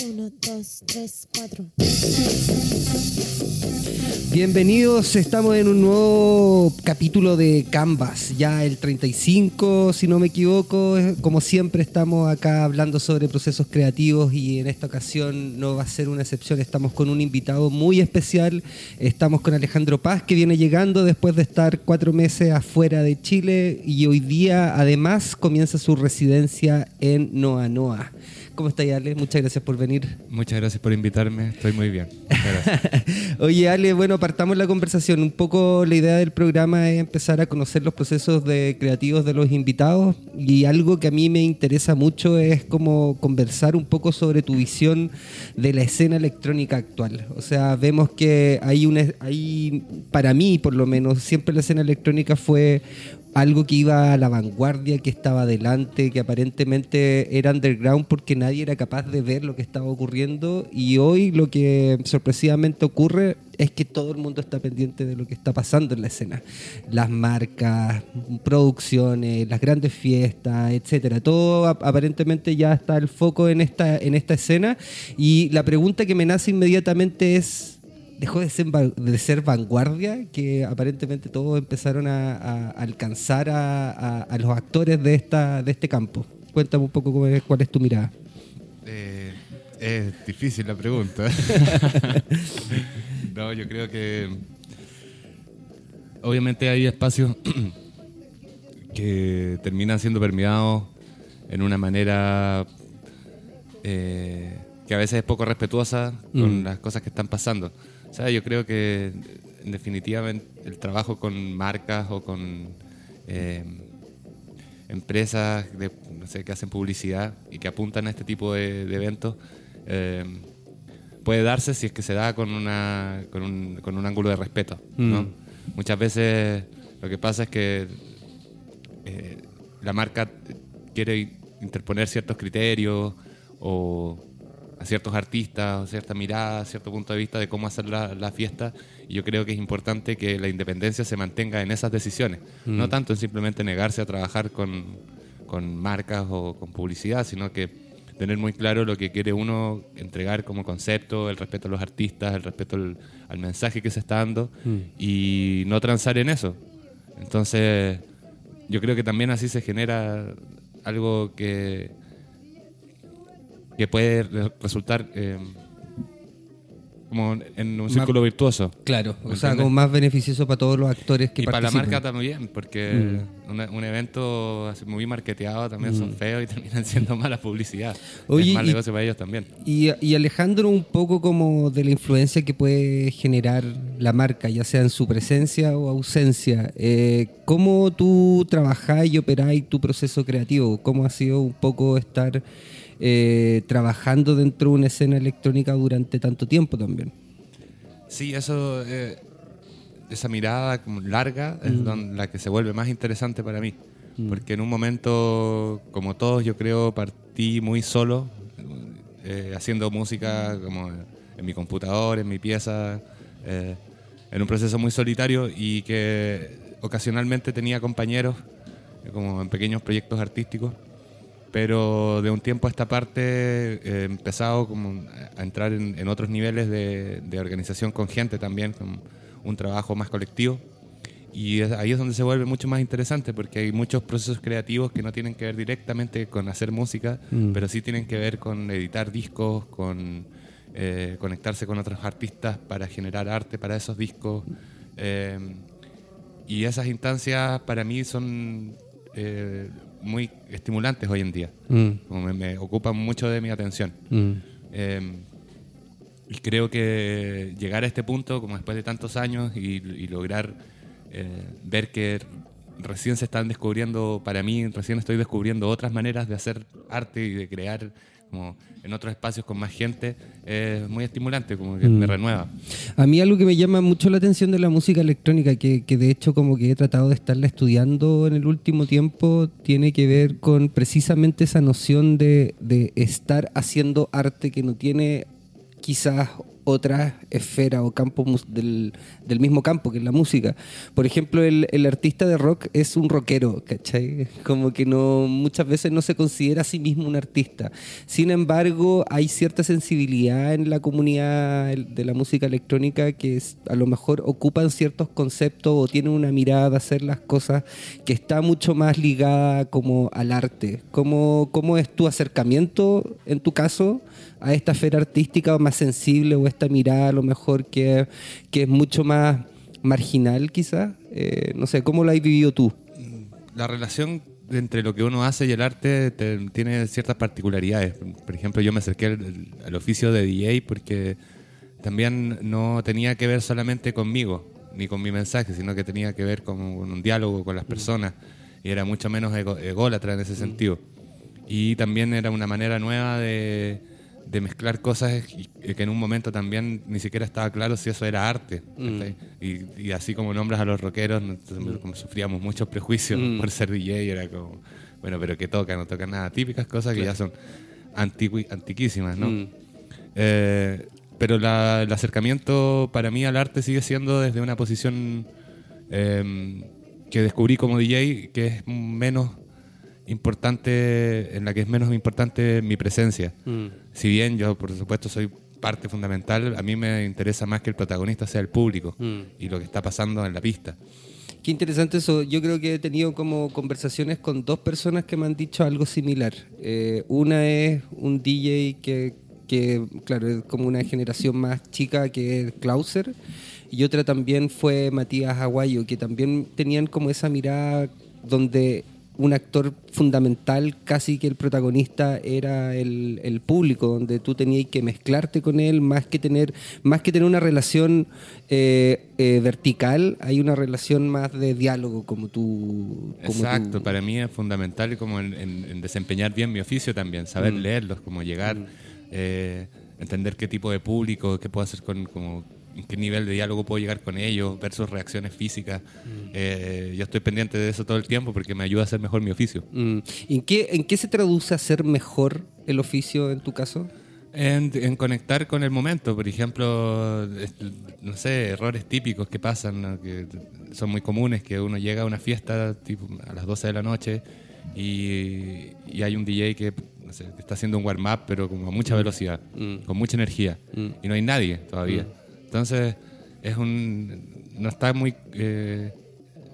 Uno, dos, tres, cuatro. Bienvenidos, estamos en un nuevo capítulo de Canvas, ya el 35, si no me equivoco. Como siempre estamos acá hablando sobre procesos creativos y en esta ocasión no va a ser una excepción, estamos con un invitado muy especial, estamos con Alejandro Paz que viene llegando después de estar cuatro meses afuera de Chile y hoy día además comienza su residencia en Noa Noa. ¿Cómo estás, Ale? Muchas gracias por venir. Muchas gracias por invitarme, estoy muy bien. Oye, Ale, bueno, partamos la conversación. Un poco la idea del programa es empezar a conocer los procesos de creativos de los invitados y algo que a mí me interesa mucho es como conversar un poco sobre tu visión de la escena electrónica actual. O sea, vemos que hay una, hay, para mí por lo menos, siempre la escena electrónica fue algo que iba a la vanguardia, que estaba adelante, que aparentemente era underground porque nadie era capaz de ver lo que estaba ocurriendo y hoy lo que sorpresivamente ocurre es que todo el mundo está pendiente de lo que está pasando en la escena. Las marcas, producciones, las grandes fiestas, etcétera. Todo aparentemente ya está el foco en esta, en esta escena y la pregunta que me nace inmediatamente es dejó de ser, de ser vanguardia, que aparentemente todos empezaron a, alcanzar a, los actores de, esta, de este campo. Cuéntame un poco cuál es tu mirada. Eh, es difícil la pregunta. no, yo creo que obviamente hay espacios que terminan siendo permeados en una manera eh, que a veces es poco respetuosa con mm. las cosas que están pasando. O sea, yo creo que en definitiva el trabajo con marcas o con eh, empresas de, no sé, que hacen publicidad y que apuntan a este tipo de, eventos eh, puede darse si es que se da con, una, con, un, con un ángulo de respeto. ¿no? Mm. Muchas veces lo que pasa es que eh, la marca quiere interponer ciertos criterios o a ciertos artistas, cierta mirada, cierto punto de vista de cómo hacer la, fiesta. Y yo creo que es importante que la independencia se mantenga en esas decisiones, no mm. tanto en simplemente negarse a trabajar con, con marcas o con publicidad, sino que tener muy claro lo que quiere uno entregar como concepto, el respeto a los artistas, el respeto al, mensaje que se está dando mm. y no transar en eso. Entonces, yo creo que también así se genera algo que que puede resultar eh, como en un círculo virtuoso. Claro, o sea, como más beneficioso para todos los actores que y para la marca también, porque mm. un, evento muy marketeado también son mm. feos y terminan siendo mala publicidad. es mal negocio para ellos también. Y, y, Alejandro, un poco como de la influencia que puede generar la marca, ya sea en su presencia o ausencia. Eh, ¿Cómo tú trabajás y operás tu proceso creativo? ¿Cómo ha sido un poco estar eh, trabajando dentro de una escena electrónica durante tanto tiempo también. Sí, eso, eh, esa mirada larga es mm. la que se vuelve más interesante para mí. Mm. Porque en un momento, como todos, yo creo, partí muy solo, eh, haciendo música como en mi computador, en mi pieza, en un proceso muy solitario y que ocasionalmente tenía compañeros, como en pequeños proyectos artísticos pero de un tiempo a esta parte he empezado como a entrar en, otros niveles de, organización con gente también, con un trabajo más colectivo. Y ahí es donde se vuelve mucho más interesante porque hay muchos procesos creativos que no tienen que ver directamente con hacer música, mm. pero sí tienen que ver con editar discos, con eh, conectarse con otros artistas para generar arte para esos discos. Eh, y esas instancias para mí son eh, muy estimulantes hoy en día. Mm. Como me, ocupan mucho de mi atención. Mm. Em, y creo que llegar a este punto, como después de tantos años, y, lograr eh, ver que recién se están descubriendo, para mí, recién estoy descubriendo otras maneras de hacer arte y de crear como en otros espacios con más gente, es muy estimulante, como que me renueva. A mí algo que me llama mucho la atención de la música electrónica, que, que de hecho como que he tratado de estarla estudiando en el último tiempo, tiene que ver con precisamente esa noción de, de estar haciendo arte que no tiene quizás otra esfera o campo mus- del, del mismo campo que es la música. Por ejemplo, el, el artista de rock es un rockero, ¿cachai? Como que no muchas veces no se considera a sí mismo un artista. Sin embargo, hay cierta sensibilidad en la comunidad de la música electrónica que es- a lo mejor ocupan ciertos conceptos o tienen una mirada de hacer las cosas que está mucho más ligada como al arte. ¿Cómo, cómo es tu acercamiento, en tu caso, a esta esfera artística más sensible o esta mirada a lo mejor que, que es mucho más marginal quizás? Eh, no sé, ¿cómo lo has vivido tú? La relación entre lo que uno hace y el arte te- tiene ciertas particularidades. Por ejemplo, yo me acerqué al, al oficio de DJ porque también no tenía que ver solamente conmigo, ni con mi mensaje, sino que tenía que ver con, con un diálogo con las personas y era mucho menos ego- ególatra en ese sentido. Y también era una manera nueva de, de mezclar cosas que en un momento también ni siquiera estaba claro si eso era arte. ¿cachai? Y, y así como nombras a los rockeros, como sufríamos muchos prejuicios por ser DJ, era como, bueno, pero que toca, no toca nada. Típicas cosas que ya son antiqui- antiquísimas, ¿no? Eh, pero la- el acercamiento para mí al arte sigue siendo desde una posición eh, que descubrí como DJ, que es menos importante, en la que es menos importante mi presencia. Si bien yo, por supuesto, soy parte fundamental, a mí me interesa más que el protagonista sea el público y lo que está pasando en la pista. Qué interesante eso. Yo creo que he tenido como conversaciones con dos personas que me han dicho algo similar. Eh, una es un DJ que, que, claro, es como una generación más chica que es Klauser. Y otra también fue Matías Aguayo, que también tenían como esa mirada donde un actor fundamental, casi que el protagonista era el, el público, donde tú tenías que mezclarte con él, más que tener, más que tener una relación eh, eh, vertical, hay una relación más de diálogo, como tú. Como Exacto, tú- para mí es fundamental como en, en- en desempeñar bien mi oficio también, saber leerlos, como llegar, eh, entender qué tipo de público, qué puedo hacer con, como, en qué nivel de diálogo puedo llegar con ellos, ver sus reacciones físicas. Eh, yo estoy pendiente de eso todo el tiempo porque me ayuda a hacer mejor mi oficio. Mm. ¿En, qué, ¿En qué se traduce hacer mejor el oficio en tu caso? En, en conectar con el momento, por ejemplo, no sé, errores típicos que pasan, ¿no? que son muy comunes, que uno llega a una fiesta tipo, a las 12 de la noche y, y hay un DJ que, no sé, está haciendo un warm-up, pero como a mucha velocidad, con mucha energía, y no hay nadie todavía. Entonces, es un, no está muy, eh,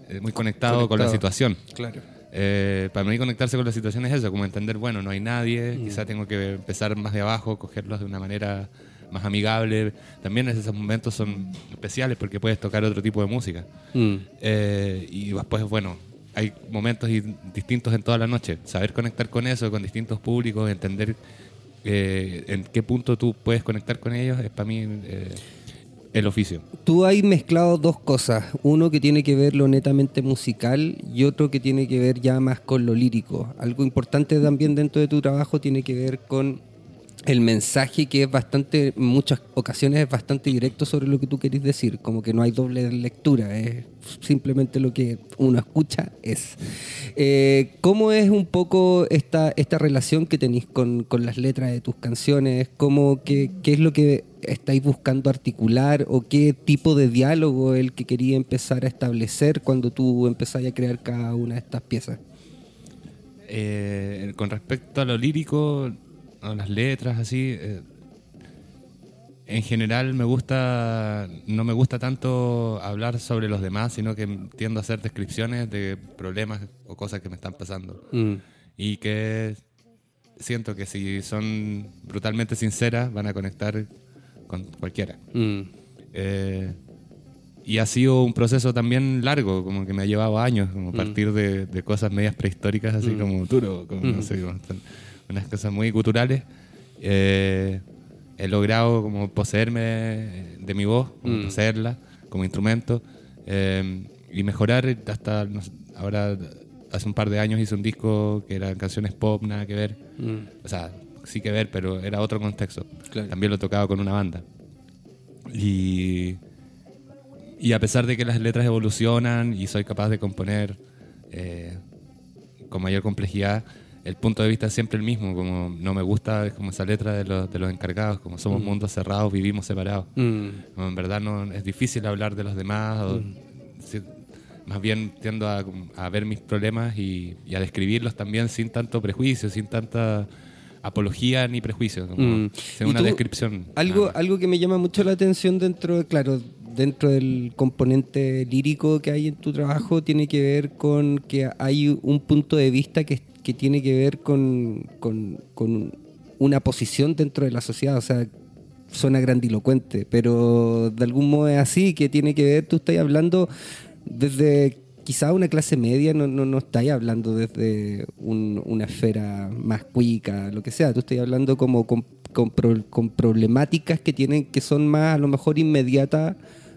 eh, muy conectado, con la Conectado. situación. Claro. Eh, para mí conectarse con la situación es eso, como entender, bueno, no hay nadie, quizá tengo que empezar más de abajo, cogerlos de una manera más amigable. También esos momentos son especiales porque puedes tocar otro tipo de música. Mm. Eh, y después, bueno, hay momentos distintos en toda la noche. Saber conectar con eso, con distintos públicos, entender eh, en qué punto tú puedes conectar con ellos, es para mí eh, el oficio. Tú has mezclado dos cosas, uno que tiene que ver lo netamente musical y otro que tiene que ver ya más con lo lírico. Algo importante también dentro de tu trabajo tiene que ver con el mensaje que es bastante, en muchas ocasiones es bastante directo sobre lo que tú querés decir, como que no hay doble lectura, es simplemente lo que uno escucha es. Eh, ¿Cómo es un poco esta, esta relación que tenéis con, con las letras de tus canciones? ¿Cómo, qué, ¿Qué es lo que estáis buscando articular o qué tipo de diálogo el que quería empezar a establecer cuando tú empezás a crear cada una de estas piezas? Eh, con respecto a lo lírico, a las letras, así, eh, en general me gusta, no me gusta tanto hablar sobre los demás, sino que tiendo a hacer descripciones de problemas o cosas que me están pasando. Y que siento que si son brutalmente sinceras, van a conectar cualquiera. Eh, y ha sido un proceso también largo, como que me ha llevado años, como partir de, de cosas medias prehistóricas, así como duro, como no sé, como unas cosas muy culturales. Eh, he logrado como poseerme de mi voz, como poseerla como instrumento eh, y mejorar hasta no sé, ahora hace un par de años hice un disco que eran canciones pop, nada que ver. O sea, sí que ver, pero era otro contexto. Claro. También lo tocaba con una banda. Y, y a pesar de que las letras evolucionan y soy capaz de componer eh, con mayor complejidad, el punto de vista es siempre el mismo, como no me gusta es como esa letra de los, de los encargados, como somos mundos cerrados, vivimos separados. Mm. Como en verdad no es difícil hablar de los demás, o- si- más bien tiendo a, a ver mis problemas y, y a describirlos también sin tanto prejuicio, sin tanta apología ni prejuicio, como Mm. ¿Y una tú, descripción. Algo, algo que me llama mucho la atención dentro, de- claro, dentro del componente lírico que hay en tu trabajo tiene que ver con que hay un punto de vista que, que tiene que ver con, con- con una posición dentro de la sociedad. O sea, suena grandilocuente, pero de algún modo es así, que tiene que ver, tú estás hablando desde quizá una clase media, no, no, no estáis hablando desde un- una esfera más cuica, lo que sea, tú estás hablando como con, con pro- con problemáticas que tienen que son más a lo mejor inmediatas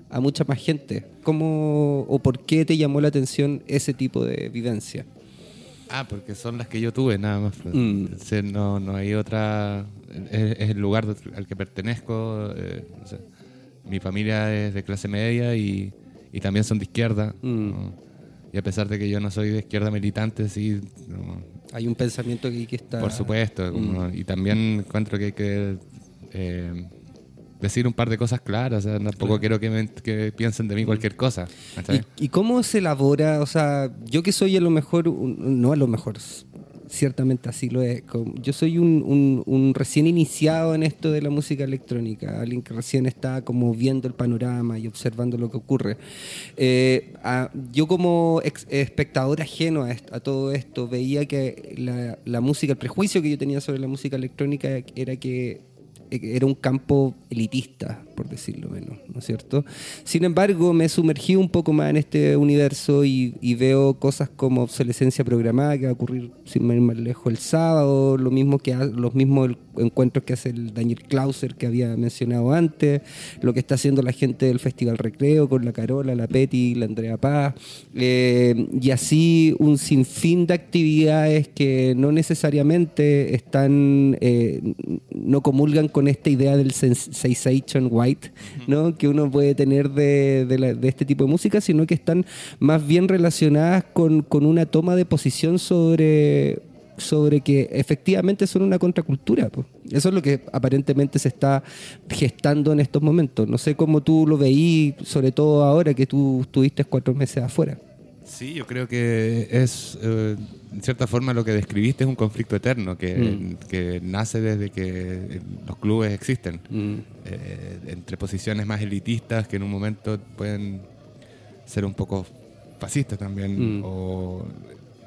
a mucha más gente. ¿Cómo o por qué te llamó la atención ese tipo de vivencia? Ah, porque son las que yo tuve, nada más. pues. Mm. No, no hay otra. Es, es el lugar al que pertenezco. eh, o sea, mi familia es de clase media y, y también son de izquierda. Mm. ¿no? Y a pesar de que yo no soy de izquierda militante, sí. no, Hay un pensamiento que, que está... por supuesto. como- Mm. Y también encuentro que hay que eh, decir un par de cosas claras. O sea, tampoco quiero que, me- que piensen de mí cualquier cosa. ¿Y, y cómo se elabora? O sea, yo que soy a lo mejor, no a lo mejor, ciertamente así lo es. Yo soy un, un- recién iniciado en esto de la música electrónica, alguien que recién está como viendo el panorama y observando lo que ocurre. Eh, yo como ex- espectador ajeno a, todo esto veía que la música, el prejuicio que yo tenía sobre la música electrónica era que era un campo elitista, por decirlo menos, ¿no es cierto? Sin embargo, me sumergí un poco más en este universo y, y veo cosas como obsolescencia programada que va a ocurrir sin ir más lejos el sábado, lo mismo que los mismos encuentros que hace el Daniel Clauser que había mencionado antes, lo que está haciendo la gente del Festival Recreo con la Carola, la Peti, la Andrea Paz, eh, y así un sinfín de actividades que no necesariamente están, eh, no comulgan con esta idea del sens- sensation white, ¿no? que uno puede tener de, de la- de este tipo de música, sino que están más bien relacionadas con, con una toma de posición sobre sobre que efectivamente son una contracultura. Eso es lo que aparentemente se está gestando en estos momentos. No sé cómo tú lo veí, sobre todo ahora que tú estuviste cuatro meses afuera. Sí, yo creo que es, eh, en cierta forma, lo que describiste es un conflicto eterno que, Mm. que nace desde que eh, los clubes existen. Eh, entre posiciones más elitistas que en un momento pueden ser un poco fascistas también, Mm. o,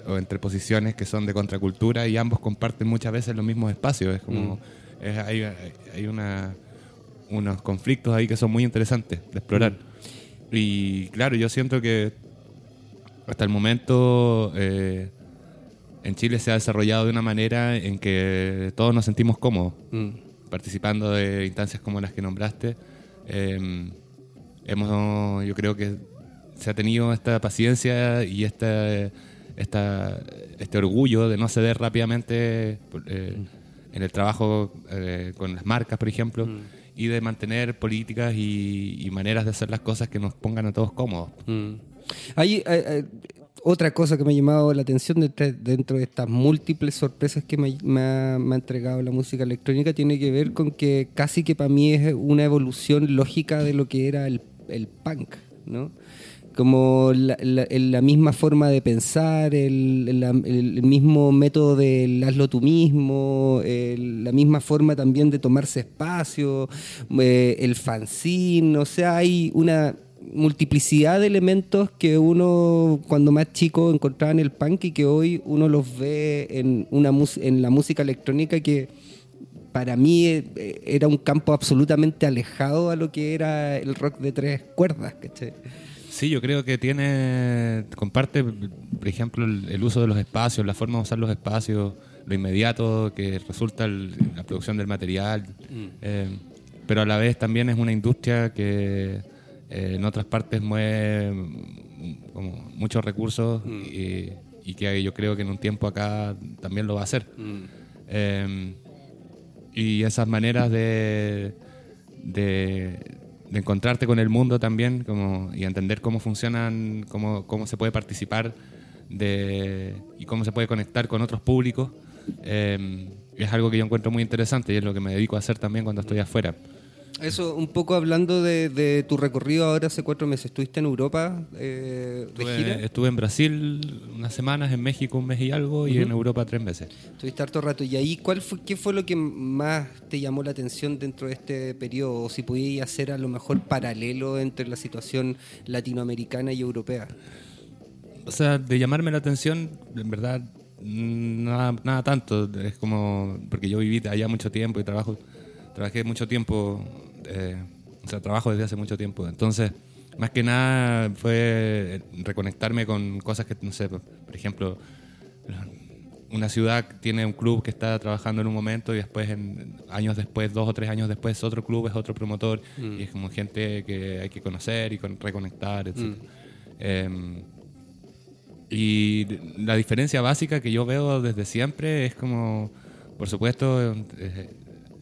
o entre posiciones que son de contracultura y ambos comparten muchas veces los mismos espacios. Es como, es- hay, hay una, unos conflictos ahí que son muy interesantes de explorar. Y claro, yo siento que hasta el momento eh, en Chile se ha desarrollado de una manera en que todos nos sentimos cómodos participando de instancias como las que nombraste. Eh, hemos, yo creo que se ha tenido esta paciencia y esta, esta, este orgullo de no ceder rápidamente eh, en el trabajo eh, con las marcas, por ejemplo, y de mantener políticas y, y maneras de hacer las cosas que nos pongan a todos cómodos. Hay eh, eh, otra cosa que me ha llamado la atención dentro, dentro de estas múltiples sorpresas que me, me ha, me ha entregado la música electrónica tiene que ver con que casi que para mí es una evolución lógica de lo que era el, el punk, ¿no? Como la, la- la misma forma de pensar, el, la- el mismo método del hazlo tú mismo, el- la misma forma también de tomarse espacio, eh, el fanzine, o sea, hay una multiplicidad de elementos que uno cuando más chico encontraba en el punk y que hoy uno los ve en, una en la música electrónica que para mí eh, era un campo absolutamente alejado a lo que era el rock de tres cuerdas, ¿cachai? Sí, yo creo que tiene, comparte, por ejemplo, el, el uso de los espacios, la forma de usar los espacios, lo inmediato que resulta el- la producción del material, eh, pero a la vez también es una industria que eh, en otras partes mueve mm, como muchos recursos y, y que yo creo que en un tiempo acá también lo va a hacer. Eh, y esas maneras de, de, de encontrarte con el mundo también como, y entender cómo funcionan, cómo, cómo se puede participar de, y cómo se puede conectar con otros públicos, eh, es algo que yo encuentro muy interesante y es lo que me dedico a hacer también cuando estoy afuera. Eso, un poco hablando de, de tu recorrido ahora hace cuatro meses. ¿Estuviste en Europa eh, de gira? Estuve, estuve en Brasil unas semanas, en México un mes y algo y en Europa tres meses. Estuviste harto rato. ¿Y ahí cuál fue, qué fue lo que más te llamó la atención dentro de este periodo? O si podías hacer a lo mejor paralelo entre la situación latinoamericana y europea. O sea, de llamarme la atención, en verdad, nada, nada tanto. Es como, porque yo viví allá mucho tiempo y trabajo, trabajé mucho tiempo, eh, o sea, trabajo desde hace mucho tiempo. Entonces, más que nada fue reconectarme con cosas que, no sé, por ejemplo, una ciudad tiene un club que está trabajando en un momento y después, en, años después, dos o tres años después, otro club es otro promotor y es como gente que hay que conocer y con, reconectar, etc. Em, y la diferencia básica que yo veo desde siempre es como, por supuesto, eh,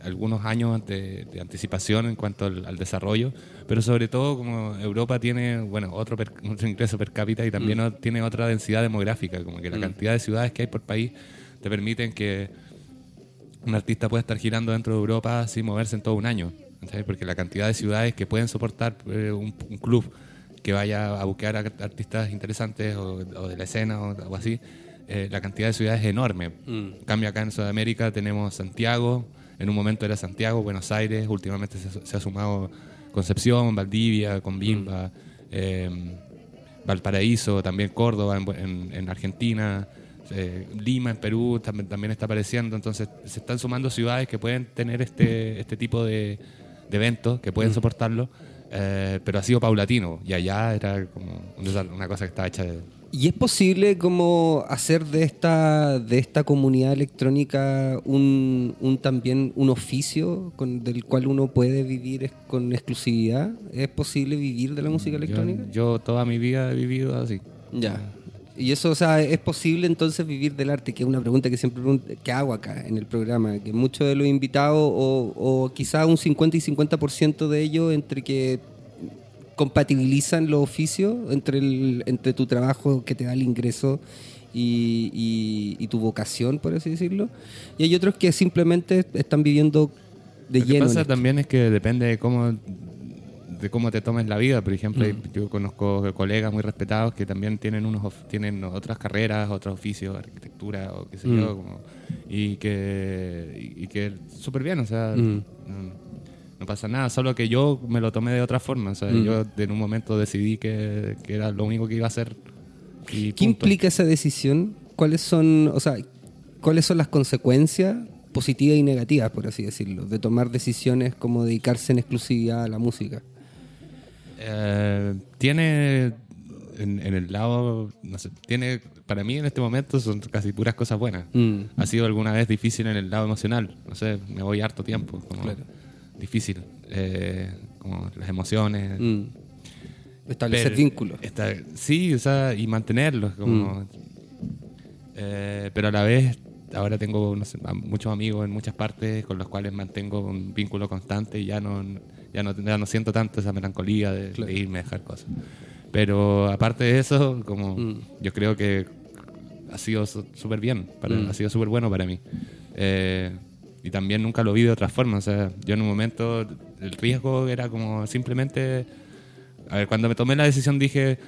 algunos años de, de anticipación en cuanto al, al desarrollo, pero sobre todo como Europa tiene, bueno, otro, per- otro ingreso per cápita y también o- tiene otra densidad demográfica, como que la cantidad de ciudades que hay por país te permiten que un artista puede estar girando dentro de Europa sin moverse en todo un año, ¿sabes? porque la cantidad de ciudades que pueden soportar eh, un, un club que vaya a buscar a artistas interesantes o, o de la escena o algo así, eh, la cantidad de ciudades es enorme. En cambio acá en Sudamérica tenemos Santiago, en un momento era Santiago, Buenos Aires, últimamente se, se ha sumado Concepción, Valdivia, Combimba, eh, Valparaíso, también Córdoba en, en- en Argentina, eh, Lima en Perú también, también está apareciendo, entonces se están sumando ciudades que pueden tener este, este tipo de, de eventos, que pueden soportarlo, eh, pero ha sido paulatino. Y allá era como una cosa que estaba hecha de... ¿Y es posible como hacer de esta, de esta comunidad electrónica un, un también un oficio con, del cual uno puede vivir con exclusividad? ¿Es posible vivir de la música electrónica? Yo, yo toda mi vida he vivido así. Ya. Y eso, o sea, ¿es posible entonces vivir del arte? Que es una pregunta que siempre que hago acá en el programa, que muchos de los invitados, o, o quizá un 50 y 50% de ellos, entre que compatibilizan los oficios, entre, el, entre tu trabajo que te da el ingreso y, y- y tu vocación, por así decirlo. Y hay otros que simplemente están viviendo de Lo que lleno. pasa también es que depende de cómo de cómo te tomes la vida. Por ejemplo, Mm. yo conozco colegas muy respetados que también tienen unos tienen otras carreras, otros oficios, arquitectura o qué sé Mm. yo, como- y que y, y que súper bien, o sea, Mm. no, no pasa nada. Solo que yo me lo tomé de otra forma. O sea, Mm. yo en un momento decidí que, que era lo único que iba a hacer. Y ¿Qué punto. implica esa decisión? ¿Cuáles son, o sea, cuáles son las consecuencias positivas y negativas, por así decirlo, de tomar decisiones como dedicarse en exclusividad a la música? Eh, tiene en, en el lado, no sé, tiene, para mí en este momento son casi puras cosas buenas. Mm. Ha sido alguna vez difícil en el lado emocional, no sé, me voy harto tiempo, como Claro. Difícil, eh, como las emociones. Mm. Establecer Pero- vínculos. esta- sí, o sea, y mantenerlos, como, eh, pero a la vez ahora tengo no sé, a- muchos amigos en muchas partes con los cuales mantengo un vínculo constante y ya no, ya no, ya no siento tanto esa melancolía de, de irme a dejar cosas. Pero aparte de eso, como Mm. yo creo que ha sido súper bien, para- Mm. ha sido súper bueno para mí. Eh, y también nunca lo vi de otra forma. O sea, yo en un momento el riesgo era como simplemente... A ver, cuando me tomé la decisión dije,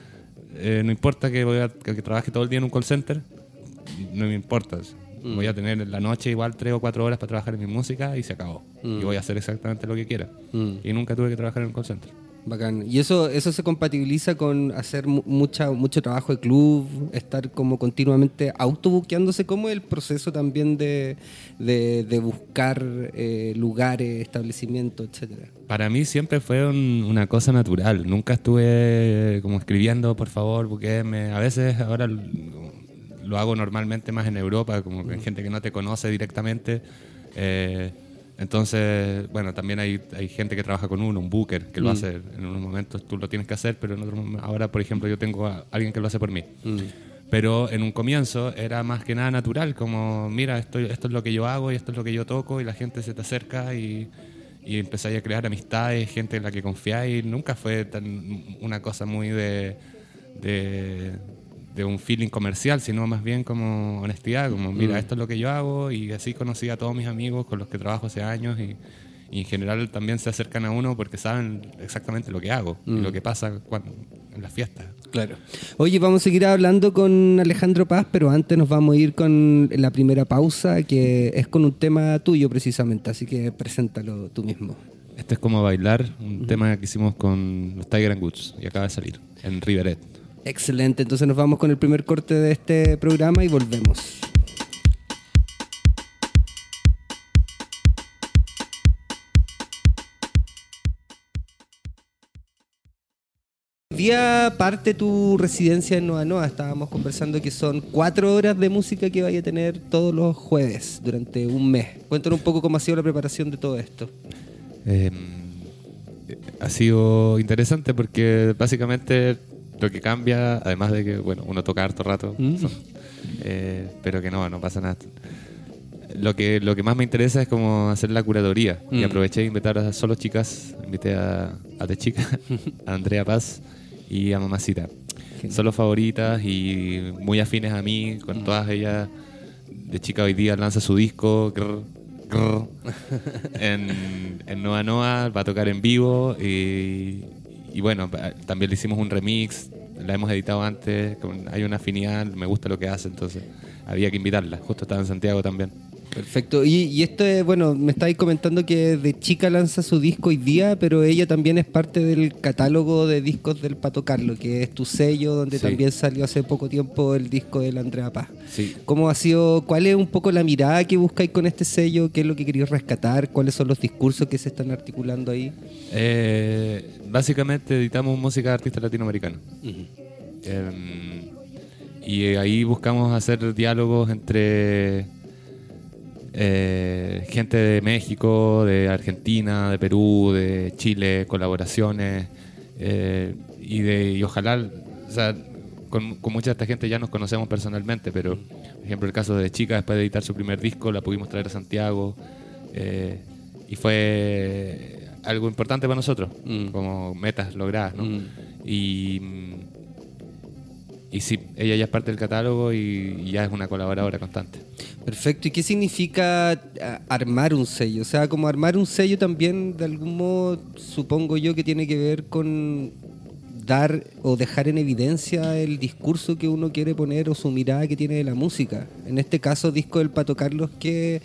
eh, no importa que, voy a, que, trabaje todo el día en un call center, no me importa. Mm. Voy a tener en la noche igual tres o cuatro horas para trabajar en mi música y se acabó. Mm. Y voy a hacer exactamente lo que quiera. Mm. Y nunca tuve que trabajar en un call center. Bacán. Y eso, eso se compatibiliza con hacer mu- mucha, mucho trabajo de club, estar como continuamente autobuqueándose, como el proceso también de, de, de buscar eh, lugares, establecimientos, etcétera. Para mí siempre fue un- una cosa natural. Nunca estuve como escribiendo, por favor, buquéme. A veces ahora lo hago normalmente más en Europa, como con gente que no te conoce directamente. Eh, entonces, bueno, también hay, hay gente que trabaja con uno, un booker, que lo hace en unos momentos, tú lo tienes que hacer, pero en otros ahora, por ejemplo, yo tengo a alguien que lo hace por mí. Pero en un comienzo era más que nada natural, como, mira, esto, esto es lo que yo hago y esto es lo que yo toco, y la gente se te acerca y, y empezáis a crear amistades, gente en la que confiáis. Nunca fue tan, una cosa muy de, de, de un feeling comercial, sino más bien como honestidad, como, mira, Mm. esto es lo que yo hago, y así conocí a todos mis amigos con los que trabajo hace años, y, y en general también se acercan a uno porque saben exactamente lo que hago y Mm. lo que pasa cuando, en las fiestas. Claro. Oye, vamos a seguir hablando con Alejandro Paz, pero antes nos vamos a ir con la primera pausa, que es con un tema tuyo precisamente, así que preséntalo tú mismo. Este es como bailar, un tema que hicimos con los Tiger and Goods y acaba de salir en Riveret. Excelente, entonces nos vamos con el primer corte de este programa y volvemos. Día parte tu residencia en Noa Noa. Estábamos conversando que son cuatro horas de música que vaya a tener todos los jueves durante un mes. Cuéntanos un poco cómo ha sido la preparación de todo esto. Eh, ha sido interesante porque básicamente lo que cambia, además de que bueno uno toca harto rato, Mm. son- eh, pero que no, no pasa nada. Lo que, lo que más me interesa es como hacer la curaduría. Y Mm. aproveché de invitar a solo chicas, invité a, a De Chica, a Andrea Paz y a Mamacita. Solo favoritas y muy afines a mí, con Mm. todas ellas. De Chica hoy día lanza su disco, grr, grr, en, en Noa Noa, va a tocar en vivo y, y bueno, también le hicimos un remix, la hemos editado antes, hay una afinidad, me gusta lo que hace, entonces había que invitarla, justo estaba en Santiago también. Perfecto. Y, y esto es, bueno, me estáis comentando que de chica lanza su disco hoy día, pero ella también es parte del catálogo de discos del Pato Carlo, que es tu sello, donde Sí. también salió hace poco tiempo el disco del Andrea Paz. Sí. ¿Cómo ha sido, cuál es un poco la mirada que buscáis con este sello? ¿Qué es lo que queréis rescatar? ¿Cuáles son los discursos que se están articulando ahí? Eh, básicamente editamos música de artistas latinoamericanos. Eh, y ahí buscamos hacer diálogos entre eh, gente de México, de Argentina, de Perú, de Chile, colaboraciones. eh, y, de, y ojalá, o sea, con, con mucha de esta gente ya nos conocemos personalmente, pero por ejemplo el caso de Chica, después de editar su primer disco, la pudimos traer a Santiago. eh, y fue algo importante para nosotros, Mm. como metas logradas, ¿no? Mm. Y, y sí, ella ya es parte del catálogo y, y ya es una colaboradora constante. Perfecto. ¿Y qué significa a- armar un sello? O sea, como armar un sello también, de algún modo, supongo yo que tiene que ver con dar o dejar en evidencia el discurso que uno quiere poner o su mirada que tiene de la música. En este caso, disco del Pato Carlos, que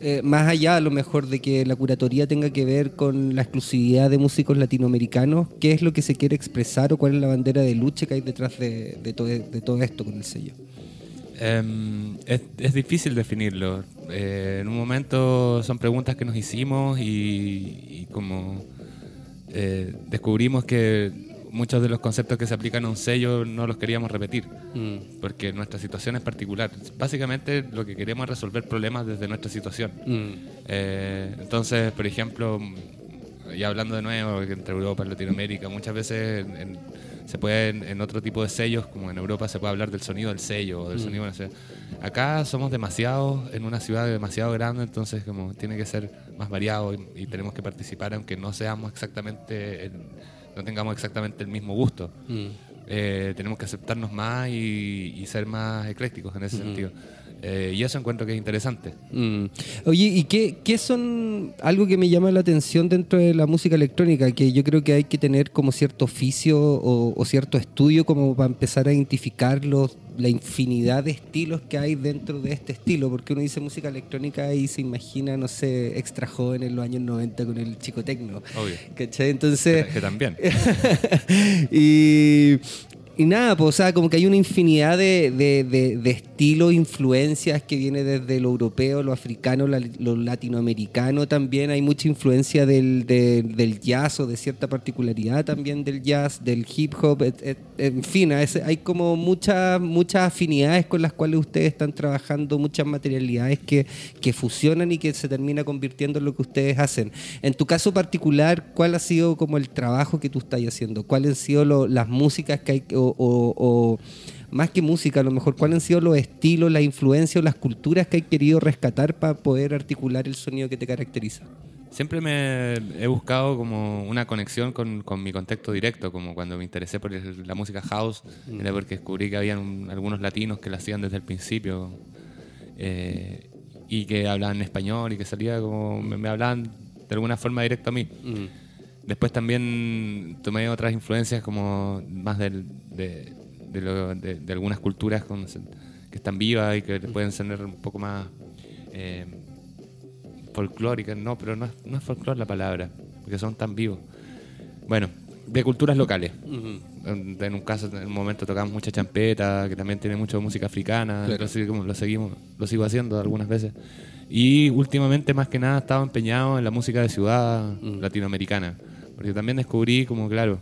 eh, más allá a lo mejor de que la curatoría tenga que ver con la exclusividad de músicos latinoamericanos, ¿qué es lo que se quiere expresar o cuál es la bandera de lucha que hay detrás de, de todo esto con el sello? Em, es, es difícil definirlo. Eh, en un momento son preguntas que nos hicimos y, y como eh, descubrimos que muchos de los conceptos que se aplican a un sello no los queríamos repetir, porque nuestra situación es particular. Básicamente lo que queremos es resolver problemas desde nuestra situación. Eh, entonces, por ejemplo, mm, ya hablando de nuevo, entre Europa y Latinoamérica, muchas veces en- en- se puede, en, en otro tipo de sellos, como en Europa se puede hablar del sonido del sello o del sonido no sé. Acá somos demasiados, en una ciudad demasiado grande, entonces como tiene que ser más variado y, y tenemos que participar aunque no seamos exactamente, el- no tengamos exactamente el mismo gusto. Eh, tenemos que aceptarnos más y, y ser más eclécticos en ese sentido. Eh, y eso encuentro que es interesante. Mm. Oye, ¿y qué, qué son algo que me llama la atención dentro de la música electrónica? Que yo creo que hay que tener como cierto oficio o, o cierto estudio como para empezar a identificar los, la infinidad de estilos que hay dentro de este estilo. Porque uno dice música electrónica y se imagina, no sé, extra joven en los años 90 con el chico tecno. Obvio. ¿Cachai? Entonces... Que también. y, y nada, pues, o sea, como que hay una infinidad de, de, de- de estilos, influencias que viene desde lo europeo, lo africano, la- lo latinoamericano también. Hay mucha influencia del, de- del jazz o de cierta particularidad también del jazz, del hip hop, en fin, hay como muchas muchas afinidades con las cuales ustedes están trabajando, muchas materialidades que, que fusionan y que se termina convirtiendo en lo que ustedes hacen. En tu caso particular, ¿cuál ha sido como el trabajo que tú estás haciendo? ¿Cuáles han sido lo- las músicas que hay o, o- o- más que música, a lo mejor, cuáles han sido los estilos, las influencias o las culturas que hay querido rescatar para poder articular el sonido que te caracteriza. Siempre me he buscado como una conexión con, con mi contexto directo, como cuando me interesé por el- la música house, era porque descubrí que había algunos latinos que la hacían desde el principio eh, y que hablaban español y que salía como, me, me hablaban de alguna forma directo a mí. Después también tomé otras influencias como más del- de, de, lo- de- de algunas culturas con- que están vivas y que pueden ser un poco más eh, folclóricas, no, pero no es, no es folclore la palabra, porque son tan vivos. Bueno, de culturas locales. En, en un caso, en un momento tocamos mucha champeta, que también tiene mucho música africana, Claro. lo, seguimos, lo seguimos, lo sigo haciendo algunas veces. Y últimamente, más que nada, estaba empeñado en la música de ciudad latinoamericana, porque también descubrí, como claro,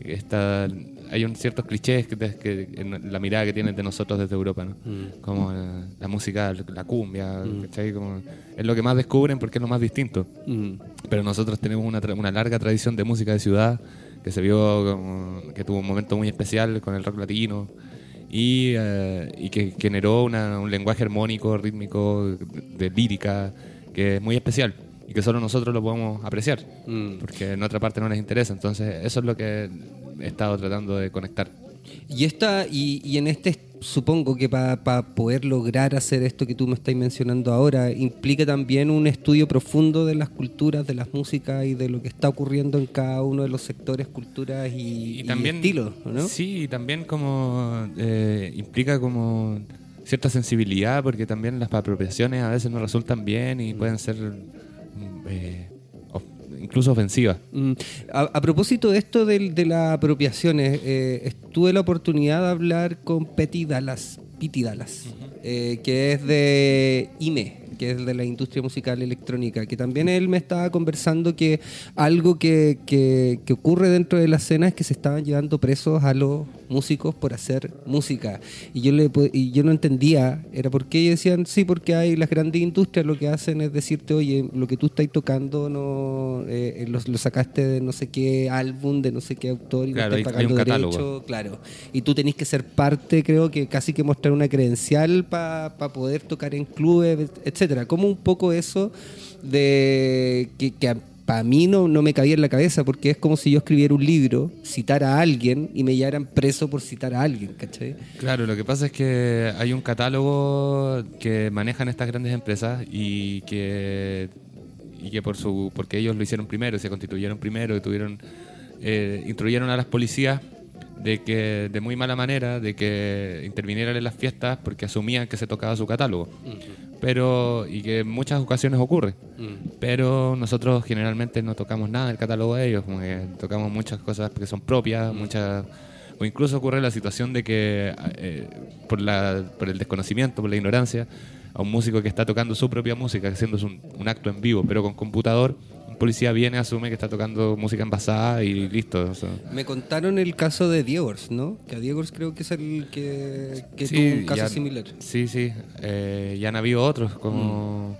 esta, hay un, ciertos clichés que, que en la mirada que tienen de nosotros desde Europa, ¿no? Como eh, la música, la cumbia, ¿cachai? Como, es lo que más descubren porque es lo más distinto. Pero nosotros tenemos una, una larga tradición de música de ciudad que se vio como- que tuvo un momento muy especial con el rock latino y, eh, y que generó una- un lenguaje armónico, rítmico, de, de lírica que es muy especial y que solo nosotros lo podemos apreciar porque en otra parte no les interesa. Entonces, eso es lo que he estado tratando de conectar. Y esta, y, y en este supongo que para poder lograr hacer esto que tú me estás mencionando ahora, implica también un estudio profundo de las culturas, de las músicas y de lo que está ocurriendo en cada uno de los sectores, culturas y, y estilos, ¿no? Sí, y también como eh, implica como cierta sensibilidad, porque también las apropiaciones a veces no resultan bien y pueden ser mm, eh, incluso ofensivas. Mm, A, a propósito de esto del- de, las apropiaciones, eh, tuve la oportunidad de hablar con Petty Dallas, Dallas, eh, que es de IME, que es de la industria musical electrónica, que también él me estaba conversando que algo que, que- que ocurre dentro de la escena es que se estaban llevando presos a los músicos por hacer música. Y yo, le, y yo no entendía, era porque ellos decían, sí, porque hay las grandes industrias lo que hacen es decirte, oye, lo que tú estás tocando no eh, lo, lo sacaste de no sé qué álbum, de no sé qué autor y Claro, no hay- estás hay un pagando catálogo. derecho, claro. Y tú tenés que ser parte, creo que casi que mostrar una credencial para poder tocar en clubes, etcétera. Como un poco eso de que, que para mí no, no me cabía en la cabeza, porque es como si yo escribiera un libro, citara a alguien y me llevaran preso por citar a alguien, ¿cachai? Claro, lo que pasa es que hay un catálogo que manejan estas grandes empresas y que y que por su porque ellos lo hicieron primero, se constituyeron primero y tuvieron eh, a las policías de que de muy mala manera de que intervinieran en las fiestas porque asumían que se tocaba su catálogo. Pero y que en muchas ocasiones ocurre. Pero nosotros generalmente no tocamos nada del catálogo de ellos, como que tocamos muchas cosas que son propias, muchas o incluso ocurre la situación de que eh, por, la, por el desconocimiento, por la ignorancia, a un músico que está tocando su propia música, haciendo un, un acto en vivo, pero con computador, un policía viene, asume que está tocando música envasada y listo. o sea. Me contaron el caso de Diegors, ¿no? Que a Diegors creo que es el que, que Sí, tuvo un caso ya- similar. Sí, sí. Eh, ya han habido otros. Como,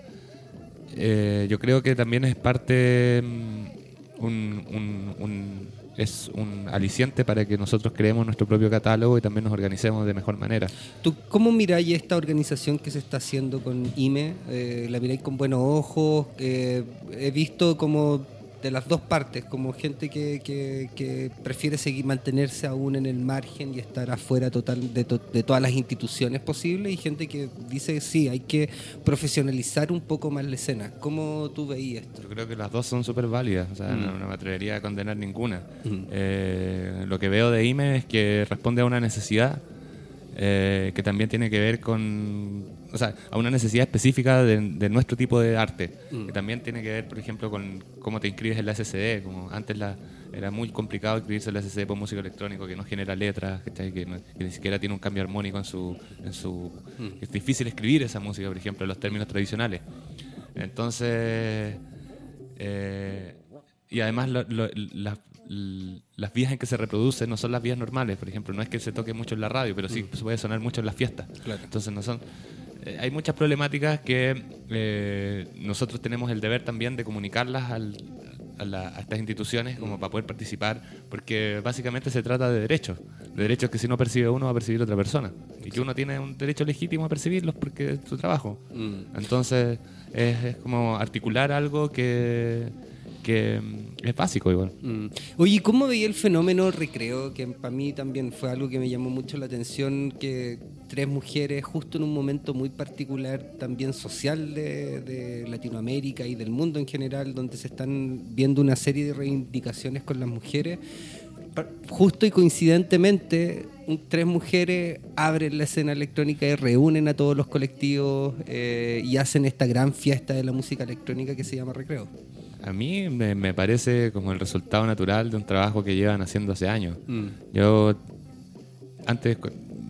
eh, yo creo que también es parte. mm, un- un- un- es un aliciente para que nosotros creemos nuestro propio catálogo y también nos organicemos de mejor manera. ¿Tú cómo miráis esta organización que se está haciendo con IME? Eh, ¿La miráis con buenos ojos? Eh, he visto como de las dos partes, como gente que, que- que prefiere seguir mantenerse aún en el margen y estar afuera total de, to- de todas las instituciones posibles y gente que dice sí, hay que profesionalizar un poco más la escena. ¿Cómo tú veías esto? Yo creo que las dos son súper válidas, o sea, no, no me atrevería a condenar ninguna. Eh, lo que veo de IME es que responde a una necesidad eh, que también tiene que ver con, o sea, a una necesidad específica de, de nuestro tipo de arte, que también tiene que ver, por ejemplo, con cómo te inscribes en la SCD, como antes la, era muy complicado inscribirse en la SCD por músico electrónico, que no genera letras, ¿cachai? Que, no- que ni siquiera tiene un cambio armónico en su... En su Es difícil escribir esa música, por ejemplo, en los términos tradicionales. Entonces... Eh, y además lo- lo- la- las vías en que se reproduce no son las vías normales, por ejemplo, no es que se toque mucho en la radio, pero sí se puede sonar mucho en las fiestas. Entonces no son eh, hay muchas problemáticas que eh, nosotros tenemos el deber también de comunicarlas al, a, la- a estas instituciones como para poder participar, porque básicamente se trata de derechos, de derechos que si no percibe uno va a percibir otra persona, y que uno tiene un derecho legítimo a percibirlos porque es su trabajo. Entonces es, es como articular algo que, que mm, es básico igual. Mm. Oye, ¿cómo veía el fenómeno recreo? Que para mí también fue algo que me llamó mucho la atención, que tres mujeres, justo en un momento muy particular, también social de, Latinoamérica y del mundo en general, donde se están viendo una serie de reivindicaciones con las mujeres, justo y coincidentemente, tres mujeres abren la escena electrónica y reúnen a todos los colectivos eh, y hacen esta gran fiesta de la música electrónica que se llama recreo. A mí me, me parece como el resultado natural de un trabajo que llevan haciendo hace años. Yo antes,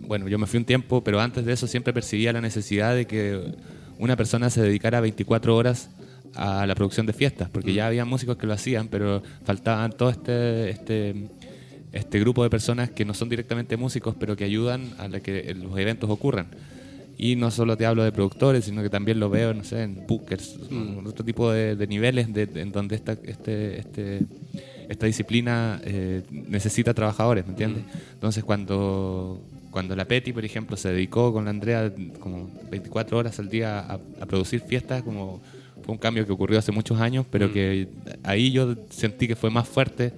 bueno, yo me fui un tiempo, pero antes de eso siempre percibía la necesidad de que una persona se dedicara 24 horas a la producción de fiestas, porque ya había músicos que lo hacían, pero faltaban todo este, este, este grupo de personas que no son directamente músicos, pero que ayudan a la que los eventos ocurran. Y no solo te hablo de productores, sino que también lo veo, no sé, en bookers, en otro tipo de, de niveles de, de- en donde esta, este, este, esta disciplina eh, necesita trabajadores, ¿me entiendes? Entonces cuando, cuando la Peti, por ejemplo, se dedicó con la Andrea como 24 horas al día a, a producir fiestas, como fue un cambio que ocurrió hace muchos años, pero que ahí yo sentí que fue más fuerte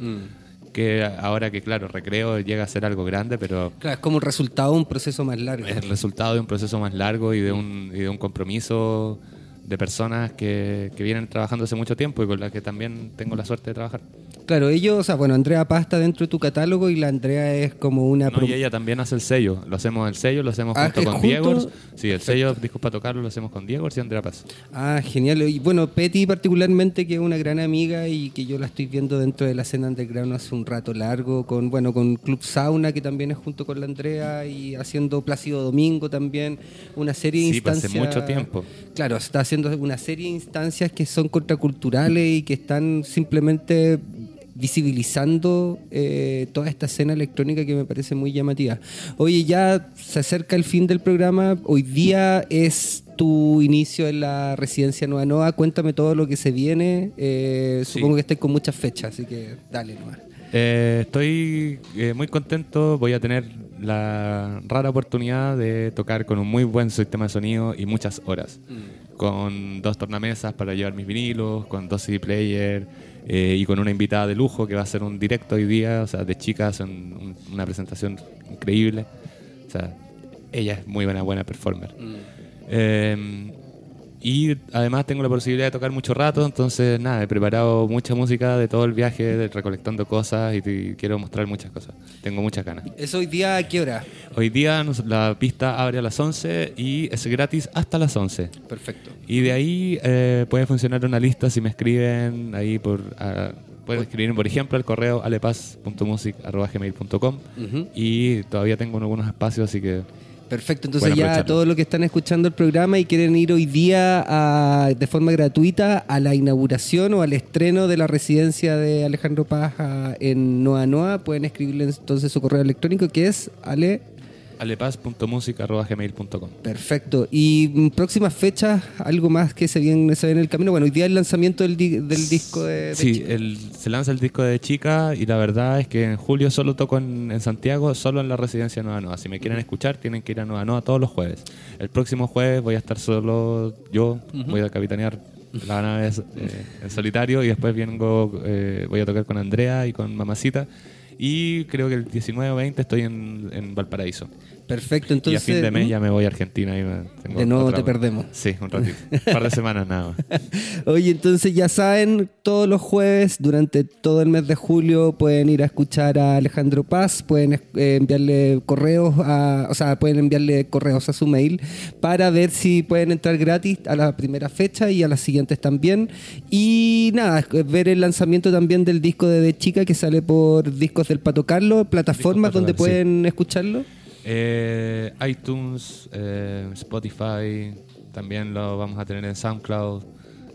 que ahora que, claro, Recreo llega a ser algo grande, pero Claro, es como un resultado de un proceso más largo. es el resultado de un proceso más largo y de un, y de un compromiso de personas que, que vienen trabajando hace mucho tiempo y con las que también tengo la suerte de trabajar. Claro, ellos, o sea, bueno, Andrea Paz está dentro de tu catálogo y la Andrea es como una... No, y ella también hace el sello. Lo hacemos el sello, lo hacemos Ah, junto ¿es con junto? Diego. Sí, el sello Discos para tocarlo lo hacemos con Diego y Andrea Paz. Ah, genial. Y bueno, Petty particularmente, que es una gran amiga y que yo la estoy viendo dentro de la escena underground hace un rato largo, con bueno, con Club Sauna, que también es junto con la Andrea, y haciendo Plácido Domingo también, una serie de Sí, pues, hace mucho tiempo. Claro, está haciendo una serie de instancias que son contraculturales y que están simplemente visibilizando eh, toda esta escena electrónica que me parece muy llamativa. Oye, ya se acerca el fin del programa. Hoy día es tu inicio en la residencia Nueva Noa. Cuéntame todo lo que se viene. Eh, Sí. Supongo que estáis con muchas fechas, así que dale nomás. Eh, estoy eh, muy contento. Voy a tener la rara oportunidad de tocar con un muy buen sistema de sonido y muchas horas. Con dos tornamesas para llevar mis vinilos, con dos CD player eh, y con una invitada de lujo que va a hacer un directo hoy día. O sea, de chicas, un- un- una presentación increíble. O sea, ella es muy buena, buena performer. Eh, y además tengo la posibilidad de tocar mucho rato, entonces nada, he preparado mucha música de todo el viaje, de- recolectando cosas y, te- quiero mostrar muchas cosas. Tengo muchas ganas. ¿Es hoy día a qué hora? Hoy día nos- la pista abre a las 11 y es gratis hasta las 11. Perfecto. Y de ahí eh, puede funcionar una lista si me escriben ahí por... ah, pueden escribir, por ejemplo, al correo alepaz.music.gmail.com Ujú. y todavía tengo algunos espacios, así que... Perfecto, entonces ya todos los que están escuchando el programa y quieren ir hoy día a- de forma gratuita a la inauguración o al estreno de la residencia de Alejandro Paz a- en Noa Noa, pueden escribirle entonces su correo electrónico que es ale. alepaz.music.gmail.com Perfecto. Y mm, próximas fechas, algo más que se viene, se viene en el camino. Bueno, hoy día el lanzamiento del, di- del disco de, de Sí, Chica. el- se lanza el disco de Chica y la verdad es que en julio solo toco en, en Santiago, solo en la residencia Nueva Noa. Si me quieren escuchar, tienen que ir a Nueva Noa todos los jueves. El próximo jueves voy a estar solo yo, voy a capitanear la nave eh, en solitario y después vengo, eh, voy a tocar con Andrea y con Mamacita. Y creo que el 19 o 20 estoy en, en Valparaíso. Perfecto, y a entonces. fin de mes ya me voy a Argentina. Y me- tengo De nuevo otra- te perdemos. Sí, un ratito. Un par de semanas nada más. Oye, entonces ya saben, todos los jueves, durante todo el mes de julio, pueden ir a escuchar a Alejandro Paz, pueden eh, enviarle correos, a, o sea, pueden enviarle correos a su mail para ver si pueden entrar gratis a la primera fecha y a las siguientes también. Y nada, ver el lanzamiento también del disco de De Chica que sale por Discos del Pato Carlos, plataformas Pato donde Carlos, sí. pueden escucharlo. Eh, iTunes, eh, Spotify, también lo vamos a tener en SoundCloud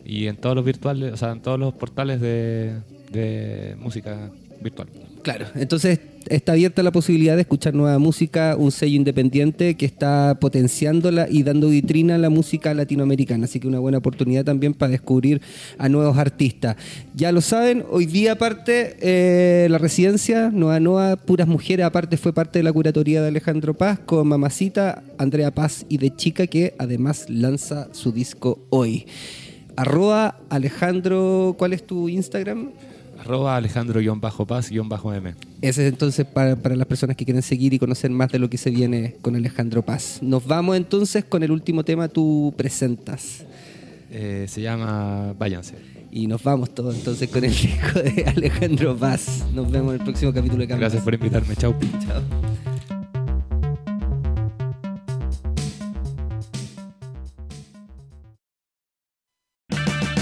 y en todos los virtuales, o sea, en todos los portales de, de música virtual. Claro, entonces está abierta la posibilidad de escuchar nueva música, un sello independiente que está potenciándola y dando vitrina a la música latinoamericana, así que una buena oportunidad también para descubrir a nuevos artistas. Ya lo saben, hoy día aparte eh, la residencia Nueva Noa, puras mujeres, aparte fue parte de la curatoría de Alejandro Paz con Mamacita, Andrea Paz y de Chica que además lanza su disco hoy. Arroba Alejandro, ¿cuál es tu Instagram? Arroba Alejandro-Paz-M. Ese es entonces para, para las personas que quieren seguir y conocer más de lo que se viene con Alejandro Paz. Nos vamos entonces con el último tema, tú presentas. Eh, se llama Váyanse. Y nos vamos todos entonces con el disco de Alejandro Paz. Nos vemos en el próximo capítulo de Canvas. Gracias por invitarme. Chau. Chao.